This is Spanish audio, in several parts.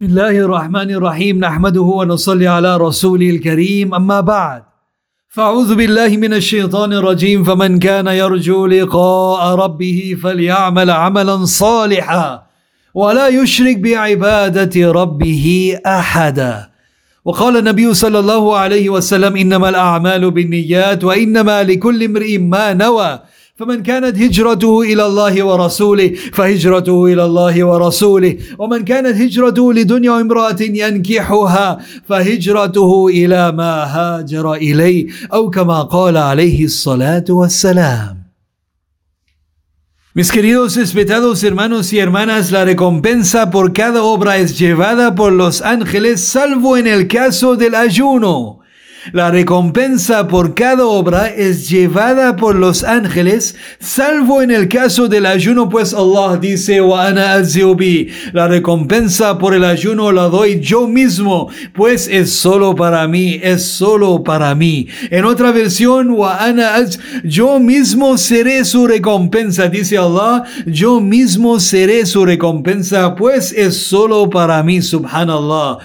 بسم الله الرحمن الرحيم نحمده ونصلي على رسوله الكريم أما بعد فأعوذ بالله من الشيطان الرجيم فمن كان يرجو لقاء ربه فليعمل عملا صالحا ولا يشرك بعبادة ربه أحدا وقال النبي صلى الله عليه وسلم إنما الأعمال بالنيات وإنما لكل امرئ ما نوى فمن كانت هجرته إلى الله ورسوله فهجرته إلى الله ورسوله ومن كانت هجرته لدنيا امرأة ينكحها فهجرته إلى ما هاجر إليه أو كما قال عليه الصلاة والسلام Mis queridos respetados hermanos y hermanas, la recompensa por cada obra es llevada por los ángeles, salvo en el caso del ayuno. La recompensa por cada obra es llevada por los ángeles, salvo en el caso del ayuno, pues Allah dice, la recompensa por el ayuno la doy yo mismo, pues es solo para mí, es solo para mí. En otra versión, yo mismo seré su recompensa, dice Allah, yo mismo seré su recompensa, pues es solo para mí, subhanallah.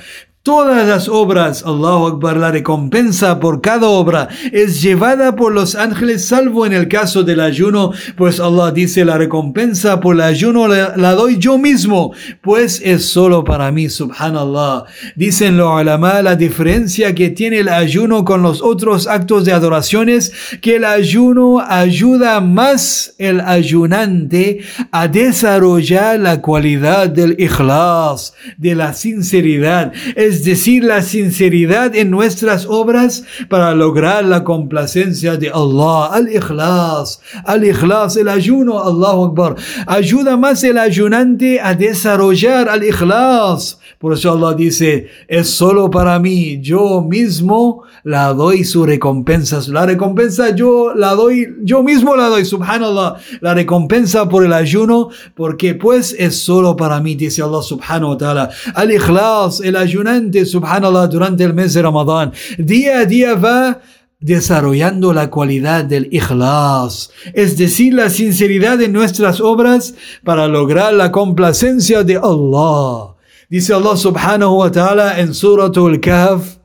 Todas las obras, Allahu Akbar, la recompensa por cada obra es llevada por los ángeles, salvo en el caso del ayuno, pues Allah dice, la recompensa por el ayuno la, doy yo mismo, pues es solo para mí, subhanallah. Dicen los ulama la diferencia que tiene el ayuno con los otros actos de adoraciones, que el ayuno ayuda más el ayunante a desarrollar la cualidad del ikhlas, de la sinceridad decir, la sinceridad en nuestras obras para lograr la complacencia de Allah. Al-Ikhlas, al-Ikhlas, el ayuno, Allahu Akbar. Ayuda más el ayunante a desarrollar al-Ikhlas. Por eso Allah dice, es solo para mí, yo mismo la doy su recompensa. La recompensa yo la doy, yo mismo la doy, subhanallah. La recompensa por el ayuno, porque pues es solo para mí, dice Allah subhanahu wa ta'ala. Al-Ikhlas, el ayunante, subhanallah, durante el mes de Ramadán, día a día va desarrollando la cualidad del ikhlas, es decir, la sinceridad de nuestras obras para lograr la complacencia de Allah. Dice Allah subhanahu wa ta'ala en Suratul Kahf,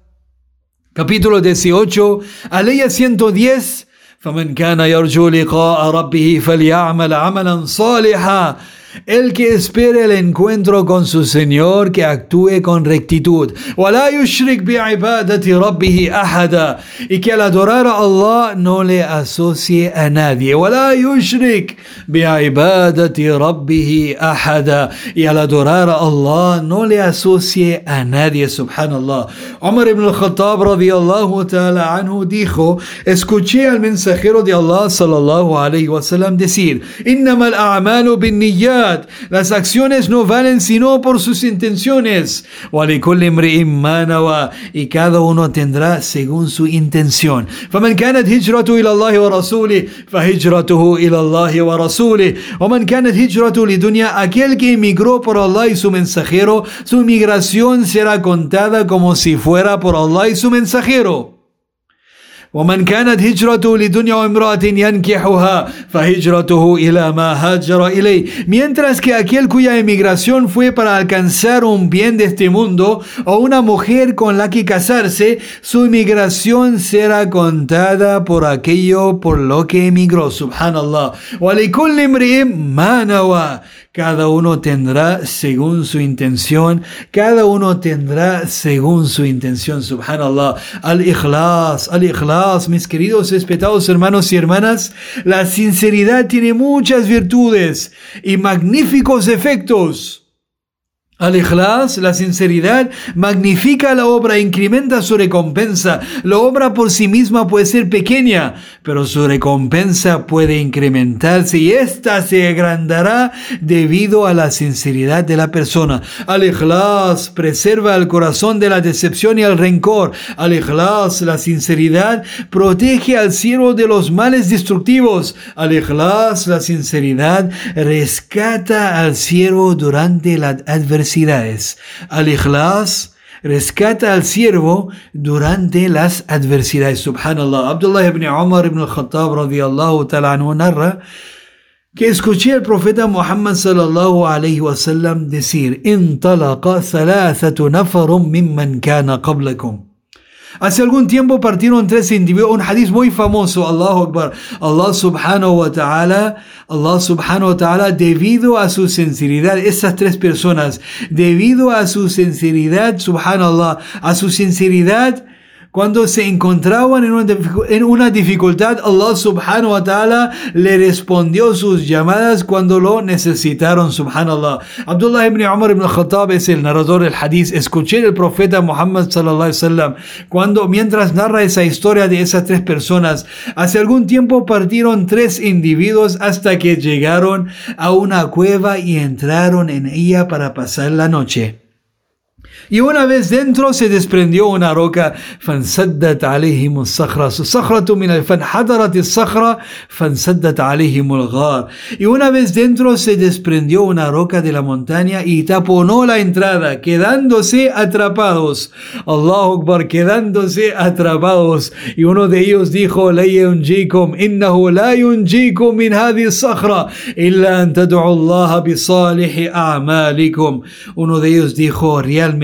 capítulo 18, aleya 110, فمن كان يرجو لقاء ربه فليعمل عملا صالحا El que espere el encuentro con su Señor, que actúe con rectitud. Y que al adorar a Allah no le asocie a nadie. Y al adorar a Allah no le asocie a nadie. Subhanallah. Umar ibn al-Khattab radiyallahu ta'ala anhu dijo, escuché al mensajero de Allah sallallahu alayhi wa sallam decir, إنما الأعمال بالنيات las acciones no valen sino por sus intenciones. Y cada uno tendrá según su intención. فمن كانت هجرته إلى الله ورسوله فهجرته إلى الله ورسوله ومن كانت هجرته لدنيا aquel que emigró por Allah y su mensajero su migración será contada como si fuera por Allah y su mensajero ومن كانت هجرته لدنيا وامرأة ينكحها فهجرته إلى ما هاجر إليه mientras que aquel cuya emigración fue para alcanzar un bien de este mundo o una mujer con la que casarse su emigración será contada por aquello por lo que emigró subhanallah ولكل امرئ ما نوى cada uno tendrá según su intención. Cada uno tendrá según su intención. Subhanallah. Al-Ikhlas. Al-Ikhlas. Mis queridos respetados hermanos y hermanas. La sinceridad tiene muchas virtudes y magníficos efectos. Al-Ikhlas, la sinceridad, magnifica la obra, incrementa su recompensa. La obra por sí misma puede ser pequeña, pero su recompensa puede incrementarse y ésta se agrandará debido a la sinceridad de la persona. Al-Ikhlas preserva el corazón de la decepción y el rencor. Al-Ikhlas, la sinceridad, protege al siervo de los males destructivos. Al-Ikhlas, la sinceridad, rescata al siervo durante la adversidad Al-Ikhlas rescata al siervo durante las adversidades. Subhanallah. Abdullah ibn Umar ibn al-Khattab radiyallahu ta'ala anhu narra que escuché al profeta Muhammad sallallahu alayhi wasallam decir: "Intalaqa thalathatu nafarun mimman kana qablakum." Hace algún tiempo partieron tres individuos, un hadith muy famoso, Allahu Akbar, Allah subhanahu wa ta'ala, Allah subhanahu wa ta'ala, debido a su sinceridad, esas tres personas, debido a su sinceridad, subhanallah, a su sinceridad, cuando se encontraban en una, dificultad, Allah subhanahu wa ta'ala le respondió sus llamadas cuando lo necesitaron, subhanallah. Abdullah ibn Umar ibn Khattab es el narrador del hadith. Escuché el profeta Muhammad sallallahu alaihi wasallam cuando, mientras narra esa historia de esas tres personas, hace algún tiempo partieron tres individuos hasta que llegaron a una cueva y entraron en ella para pasar la noche. Y una vez dentro se desprendió una roca. فانسدت عليهم الصخرة الصخرة من فانحدرت الصخرة فانسدت عليهم الغار. Y una vez dentro se desprendió una roca de la montaña y taponó la entrada, quedándose atrapados. Allahu Akbar, quedándose atrapados. Y uno de ellos dijo, لا ينجيكم إنه لا ينجيكم من هذه الصخرة إلا أن تدعوا الله بصالح أعمالكم. Uno de ellos dijo, realmente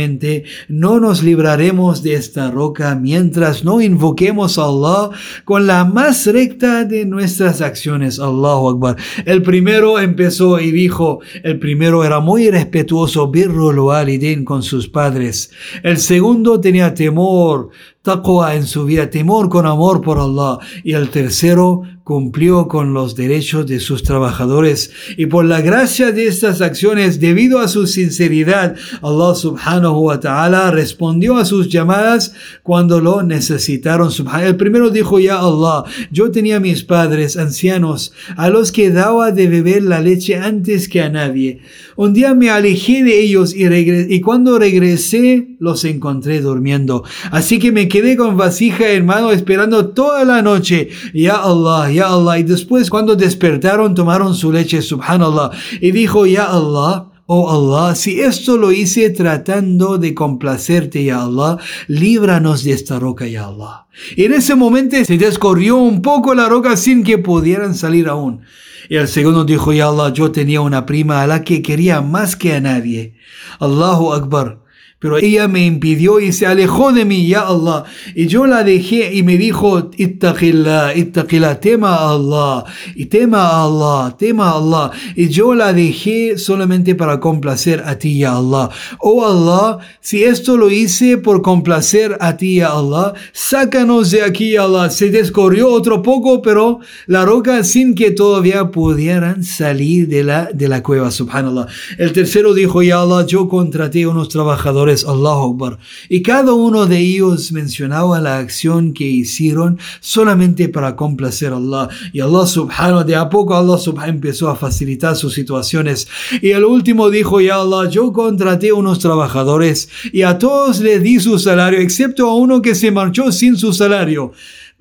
no nos libraremos de esta roca mientras no invoquemos a Allah con la más recta de nuestras acciones. Allahu Akbar. El primero empezó y dijo, el primero era muy respetuoso, birrul walidin con sus padres. El segundo tenía temor, taqwa en su vida, temor con amor por Allah. Y el tercero cumplió con los derechos de sus trabajadores. Y por la gracia de estas acciones, debido a su sinceridad, Allah subhanahu wa ta'ala respondió a sus llamadas cuando lo necesitaron. El primero dijo, ya Allah, yo tenía mis padres ancianos a los que daba de beber la leche antes que a nadie. Un día me alejé de ellos y, cuando regresé los encontré durmiendo. Así que me quedé con vasija en mano esperando toda la noche. Ya Allah, Ya Allah. Y después cuando despertaron tomaron su leche, subhanallah. Y dijo, Ya Allah. Oh Allah, si esto lo hice tratando de complacerte, ya Allah, líbranos de esta roca, ya Allah. Y en ese momento se descorrió un poco la roca sin que pudieran salir aún. Y el segundo dijo, ya Allah, yo tenía una prima a la que quería más que a nadie. Allahu Akbar. Pero ella me impidió y se alejó de mí, ya Allah. Y yo la dejé y me dijo, ittaqillah, ittaqillah, tema a Allah, y tema a Allah, tema a Allah. Y yo la dejé solamente para complacer a ti, ya Allah. Oh Allah, si esto lo hice por complacer a ti, ya Allah, sácanos de aquí, ya Allah. Se descorrió otro poco, pero la roca sin que todavía pudieran salir de la, de la cueva, subhanallah. El tercero dijo, ya Allah, yo contraté unos trabajadores Allah Akbar. Y cada uno de ellos mencionaba la acción que hicieron solamente para complacer a Allah. Y Allah subhanahu, de a poco Allah subhanahu empezó a facilitar sus situaciones. Y el último dijo, ya Allah, yo contraté unos trabajadores y a todos les di su salario, excepto a uno que se marchó sin su salario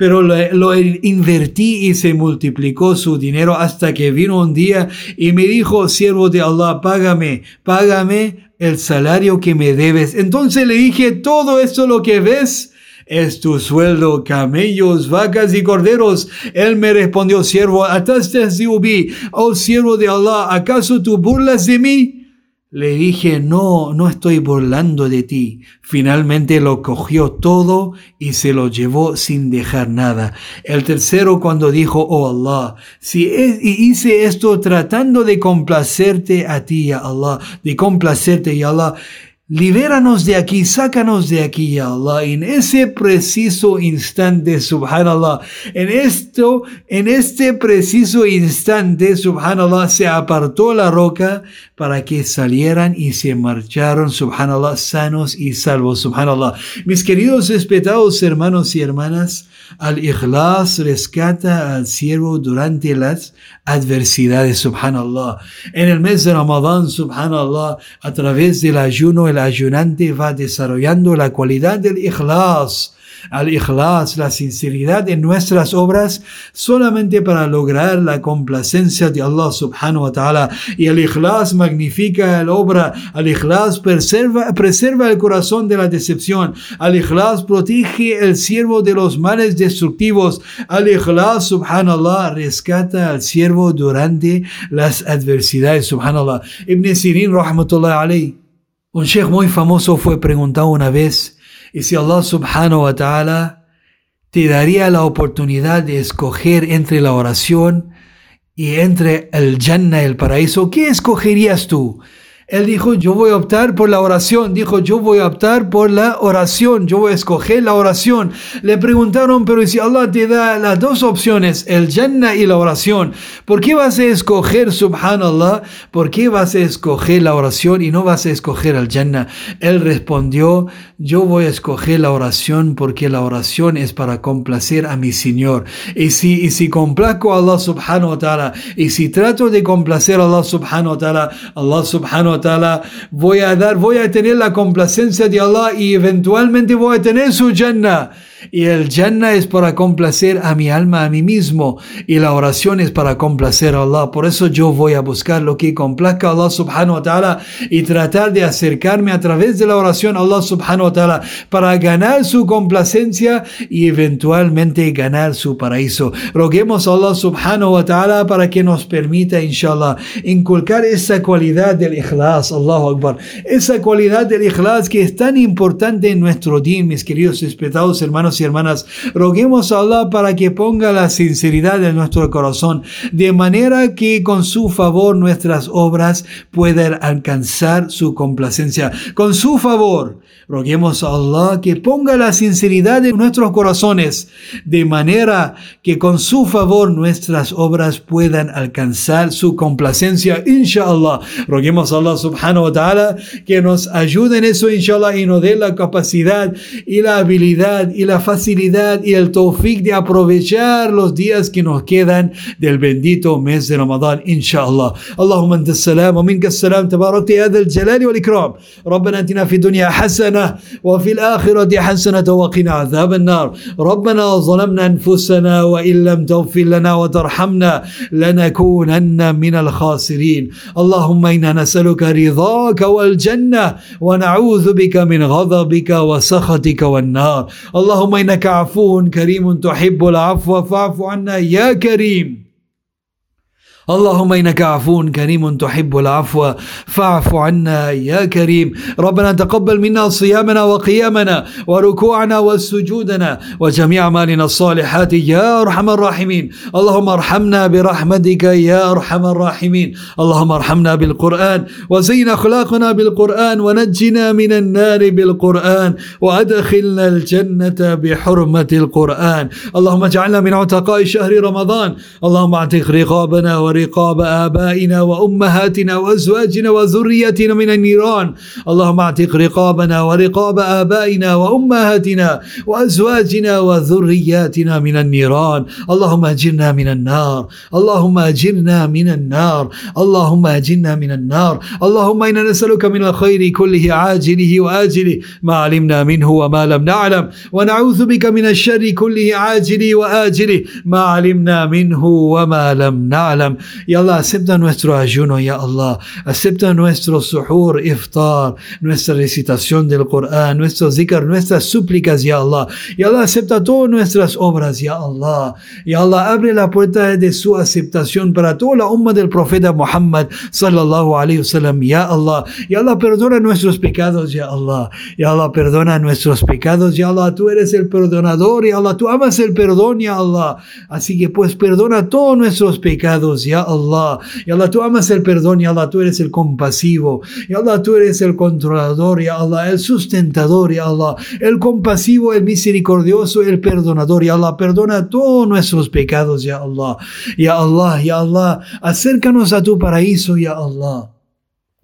pero lo, invertí y se multiplicó su dinero hasta que vino un día y me dijo, siervo de Allah, págame, págame el salario que me debes. Entonces le dije, todo esto lo que ves es tu sueldo, camellos, vacas y corderos. Él me respondió, siervo, ubi, oh siervo de Allah, ¿acaso tú burlas de mí? Le dije, no, no estoy burlando de ti. Finalmente lo cogió todo y se lo llevó sin dejar nada. El tercero cuando dijo, oh Allah, si hice esto tratando de complacerte a ti, Allah, de complacerte, Allah, Libéranos de aquí, sácanos de aquí, ya Allah. En ese preciso instante, subhanallah, en esto, en este preciso instante, subhanallah, se apartó la roca para que salieran y se marcharon, subhanallah, sanos y salvos, subhanallah. Mis queridos respetados hermanos y hermanas, al-Ikhlas rescata al siervo durante las adversidades, subhanallah. En el mes de Ramadán, subhanallah, a través del ayuno, el ayunante va desarrollando la cualidad del ikhlas, al-ikhlas, la sinceridad en nuestras obras, solamente para lograr la complacencia de Allah subhanahu wa ta'ala. Y el ikhlas magnifica la obra, al-ikhlas preserva, preserva el corazón de la decepción, al-ikhlas protege el siervo de los males destructivos, al-ikhlas subhanallah rescata al siervo durante las adversidades, subhanallah. Ibn Sirin rahmatullah alayhi, un sheikh muy famoso fue preguntado una vez, y si Allah subhanahu wa ta'ala te daría la oportunidad de escoger entre la oración y entre el Jannah, el paraíso, ¿qué escogerías tú? Él dijo, yo voy a optar por la oración. Dijo, yo voy a optar por la oración. Yo voy a escoger la oración. Le preguntaron, pero si Allah te da las dos opciones, el Jannah y la oración, ¿por qué vas a escoger, subhanallah? ¿Por qué vas a escoger la oración y no vas a escoger el Jannah? Él respondió, yo voy a escoger la oración porque la oración es para complacer a mi Señor. Y si, y si complazco a Allah subhanahu wa ta'ala, y si trato de complacer a Allah subhanahu wa ta'ala, Allah subhanahu wa voy a dar, voy a tener la complacencia de Allah y eventualmente voy a tener su Jannah. Y el Jannah es para complacer a mi alma, a mí mismo. Y la oración es para complacer a Allah. Por eso yo voy a buscar lo que complazca a Allah subhanahu wa ta'ala y tratar de acercarme a través de la oración a Allah subhanahu wa ta'ala para ganar su complacencia y eventualmente ganar su paraíso. Roguemos a Allah subhanahu wa ta'ala para que nos permita, inshallah, inculcar esa cualidad del ikhlas, Allahu Akbar. Esa cualidad del ikhlas que es tan importante en nuestro día, mis queridos respetados hermanos y hermanas, roguemos a Allah para que ponga la sinceridad en nuestro corazón, de manera que con su favor nuestras obras puedan alcanzar su complacencia. Con su favor, roguemos a Allah que ponga la sinceridad en nuestros corazones, de manera que con su favor nuestras obras puedan alcanzar su complacencia, inshallah. Roguemos a Allah subhanahu wa ta'ala que nos ayude en eso, inshallah, y nos dé la capacidad y la habilidad y la facilidad y el tawfiq de aprovechar los días que nos quedan del bendito mes de Ramadán, inshallah. اللهم انت السلام ومنك السلام تبارك يا ذا الجلال والاكرام ربنا اتنا في الدنيا حسنة وفي الآخرة حسنة وقنا عذاب النار. ربنا ظلمنا أنفسنا وإن لم تغفر لنا وترحمنا لنكونن من الخاسرين. اللهم إنا نسألك رضاك والجنة ونعوذ بك من غضبك وسخطك والنار. اللهم إنك عفو كريم تحب العفو فاعف عنا يا كريم. اللهم إنك عفو كريم تحب العفو فاعف عنا يا كريم. ربنا تقبل منا صيامنا وقيامنا وركوعنا وسجودنا وجميع أعمالنا الصالحات يا أرحم الراحمين. اللهم ارحمنا برحمتك يا أرحم الراحمين. اللهم ارحمنا بالقرآن وزين أخلاقنا بالقرآن ونجنا من النار بالقرآن وأدخلنا الجنة بحرمة القرآن. اللهم اجعلنا من عتقاء شهر رمضان. اللهم اعتق رقابنا ورقابنا رقاب آبائنا وأمهاتنا وأزواجنا وذريتنا من النيران. اللهم اعتق رقابنا ورقاب آبائنا وأمهاتنا وأزواجنا وذرياتنا من النيران. اللهم أجرنا من النار. اللهم أجرنا من النار. اللهم أجرنا من النار. اللهم إنا نسألك من الخير كله عاجله وآجله ما علمنا منه وما لم نعلم. ونعوذ بك من الشر كله عاجله وآجله ما علمنا منه وما لم نعلم. Ya Allah, acepta nuestro ayuno, Ya Allah. Acepta nuestro suhur, iftar, nuestra recitación del Corán, nuestro zikr, nuestras súplicas, Ya Allah. Ya Allah, acepta todas nuestras obras, Ya Allah. Ya Allah, abre la puerta de su aceptación para toda la umma del profeta Muhammad, sallallahu alayhi wasallam, Ya Allah. Ya Allah, perdona nuestros pecados, Ya Allah. Ya Allah, perdona nuestros pecados, Ya Allah. Tú eres el perdonador, Ya Allah. Tú amas el perdón, Ya Allah. Así que pues perdona todos nuestros pecados, Ya Allah. Ya Allah, tú amas el perdón, Ya Allah, tú eres el compasivo. Ya Allah, tú eres el controlador, Ya Allah, el sustentador, Ya Allah, el compasivo, el misericordioso, el perdonador, Ya Allah, perdona todos nuestros pecados, Ya Allah. Ya Allah, Ya Allah, acércanos a tu paraíso, Ya Allah.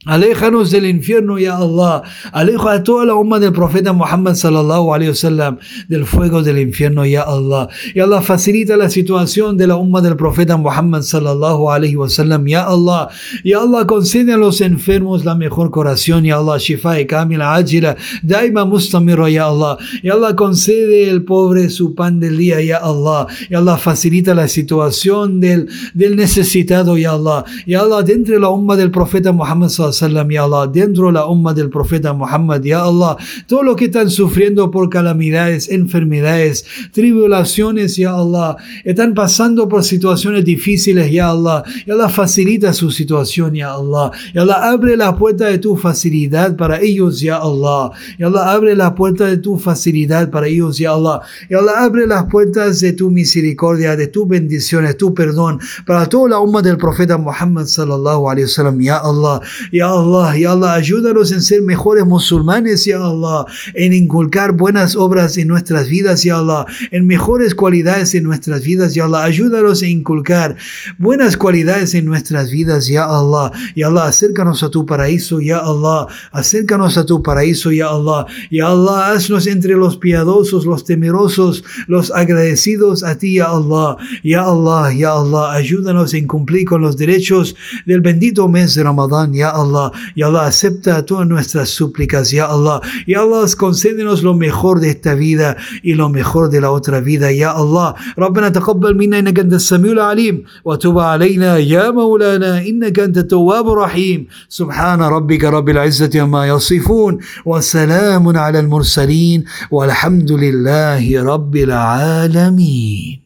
Aléjanos del infierno, ya Allah. Aleja a toda la umma del profeta Muhammad sallallahu alayhi wasallam del fuego del infierno, ya Allah. Ya Allah facilita la situación de la umma del profeta Muhammad sallallahu alayhi wasallam, ya Allah. Ya Allah concede a los enfermos la mejor curación, ya Allah. Shifa y kamila ajila, daima mustamiro, ya Allah. Ya Allah concede al pobre su pan del día, ya Allah. Ya Allah facilita la situación del, del necesitado, ya Allah. Ya Allah, dentro de la umma del profeta Muhammad sallallahu sallam, ya Allah, dentro de la umma del profeta Muhammad, ya Allah, todo lo que están sufriendo por calamidades, enfermedades, tribulaciones, ya Allah, están pasando por situaciones difíciles, ya Allah, ya Allah, facilita su situación, ya Allah, ya Allah, abre la puerta de tu facilidad para ellos, ya Allah, ya Allah, abre la puerta de tu facilidad para ellos, ya Allah, ya Allah, abre las puertas de tu misericordia, de tu bendiciones, tu perdón, para toda la umma del profeta Muhammad sallallahu alaihi wasallam, ya Allah, ya Allah, Ya Allah, ayúdanos en ser mejores musulmanes, Ya Allah, en inculcar buenas obras en nuestras vidas, Ya Allah, en mejores cualidades en nuestras vidas, Ya Allah, ayúdanos a inculcar buenas cualidades en nuestras vidas, Ya Allah, Ya Allah, acércanos a tu paraíso, Ya Allah, acércanos a tu paraíso, Ya Allah, Ya Allah, haznos entre los piadosos, los temerosos, los agradecidos a ti, Ya Allah, Ya Allah, Ya Allah, ayúdanos en cumplir con los derechos del bendito mes de Ramadán, Ya Allah Allah. Ya Allah, acepta todas nuestras súplicas, Ya Allah. Ya Allah, concédenos lo mejor de esta vida y lo mejor de la otra vida, Ya Allah. ربنا تقبل منا إنك أنت السميع العليم وتب علينا يا مولانا إنك أنت التواب الرحيم سبحان ربك رب العزة عما يصفون وسلام على المرسلين والحمد لله رب العالمين